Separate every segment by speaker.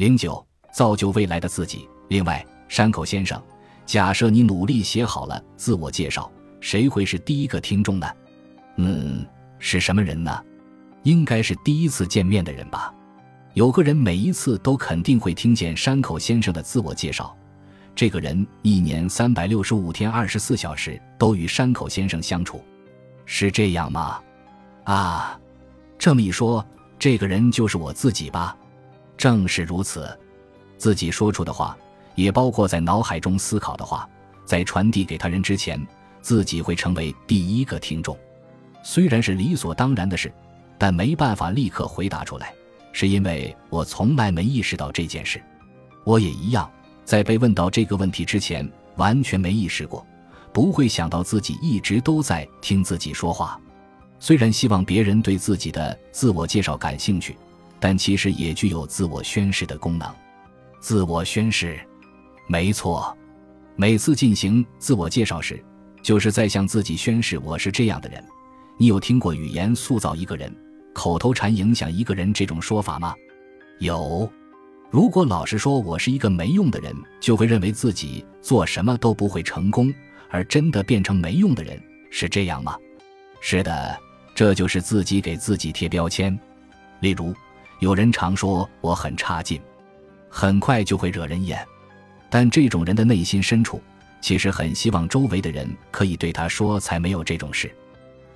Speaker 1: 零九，造就未来的自己。另外，山口先生，假设你努力写好了自我介绍，谁会是第一个听众呢？嗯，是什么人呢？应该是第一次见面的人吧。有个人每一次都肯定会听见山口先生的自我介绍。这个人一年三百六十五天，二十四小时都与山口先生相处，是这样吗？啊，这么一说，这个人就是我自己吧？正是如此，自己说出的话，也包括在脑海中思考的话，在传递给他人之前，自己会成为第一个听众。虽然是理所当然的事，但没办法立刻回答出来，是因为我从来没意识到这件事。我也一样。在被问到这个问题之前，完全没意识过，不会想到自己一直都在听自己说话。虽然希望别人对自己的自我介绍感兴趣，但其实也具有自我宣誓的功能。自我宣誓，没错。每次进行自我介绍时，就是在向自己宣誓我是这样的人。你有听过“语言塑造一个人，口头禅影响一个人”这种说法吗？有。如果老是说我是一个没用的人，就会认为自己做什么都不会成功，而真的变成没用的人，是这样吗？是的，这就是自己给自己贴标签。例如，有人常说我很差劲，很快就会惹人厌，但这种人的内心深处其实很希望周围的人可以对他说：“才没有这种事。”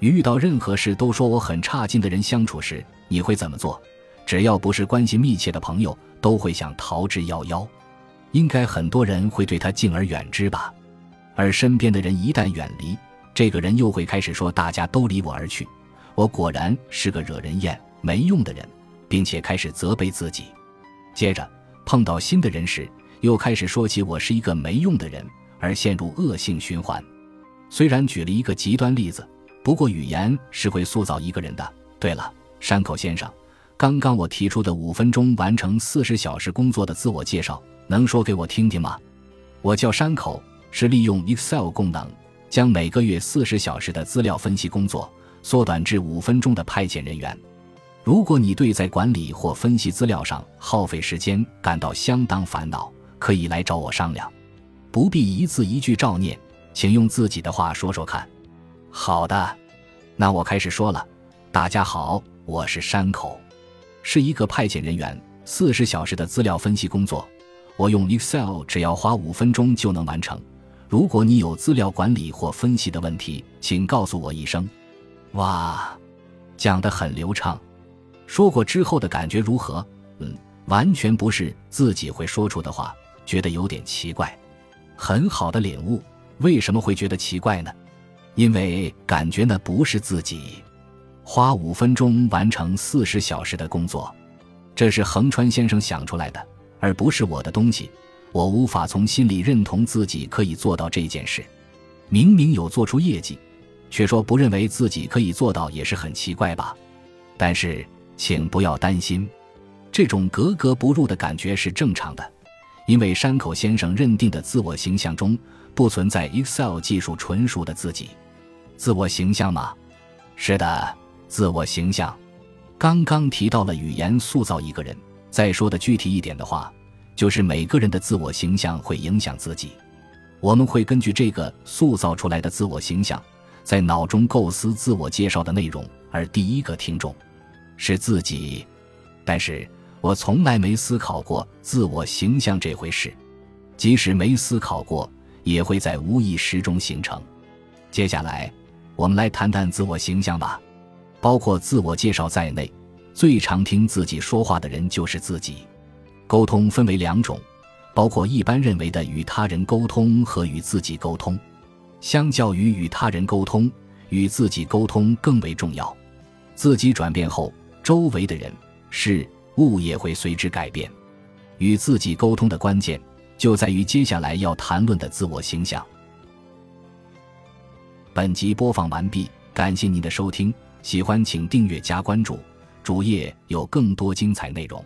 Speaker 1: 与遇到任何事都说我很差劲的人相处时，你会怎么做？只要不是关系密切的朋友。都会想逃之夭夭，应该很多人会对他敬而远之吧。而身边的人一旦远离，这个人又会开始说：“大家都离我而去，我果然是个惹人厌、没用的人，并且开始责备自己。”接着碰到新的人时，又开始说起我是一个没用的人，而陷入恶性循环。虽然举了一个极端例子，不过语言是会塑造一个人的。对了，山口先生。刚刚我提出的五分钟完成四十小时工作的自我介绍，能说给我听听吗？我叫山口，是利用 Excel 功能将每个月四十小时的资料分析工作缩短至五分钟的派遣人员。如果你对在管理或分析资料上耗费时间感到相当烦恼，可以来找我商量，不必一字一句照念，请用自己的话说说看。好的，那我开始说了。大家好，我是山口。是一个派遣人员，四十小时的资料分析工作，我用 Excel 只要花五分钟就能完成。如果你有资料管理或分析的问题，请告诉我一声。哇，讲得很流畅。说过之后的感觉如何？嗯，完全不是自己会说出的话，觉得有点奇怪。很好的领悟。为什么会觉得奇怪呢？因为感觉那不是自己。花五分钟完成四十小时的工作，这是横川先生想出来的，而不是我的东西。我无法从心里认同自己可以做到这件事。明明有做出业绩，却说不认为自己可以做到，也是很奇怪吧？但是，请不要担心，这种格格不入的感觉是正常的，因为山口先生认定的自我形象中不存在 Excel 技术纯熟的自己。自我形象吗？是的。自我形象，刚刚提到了语言塑造一个人。再说的具体一点的话，就是每个人的自我形象会影响自己。我们会根据这个塑造出来的自我形象，在脑中构思自我介绍的内容。而第一个听众是自己，但是我从来没思考过自我形象这回事。即使没思考过，也会在无意识中形成。接下来，我们来谈谈自我形象吧。包括自我介绍在内，最常听自己说话的人就是自己。沟通分为两种，包括一般认为的与他人沟通和与自己沟通。相较于与他人沟通，与自己沟通更为重要。自己转变后，周围的人事物也会随之改变。与自己沟通的关键就在于接下来要谈论的自我形象。本集播放完毕，感谢您的收听。喜欢请订阅加关注，主页有更多精彩内容。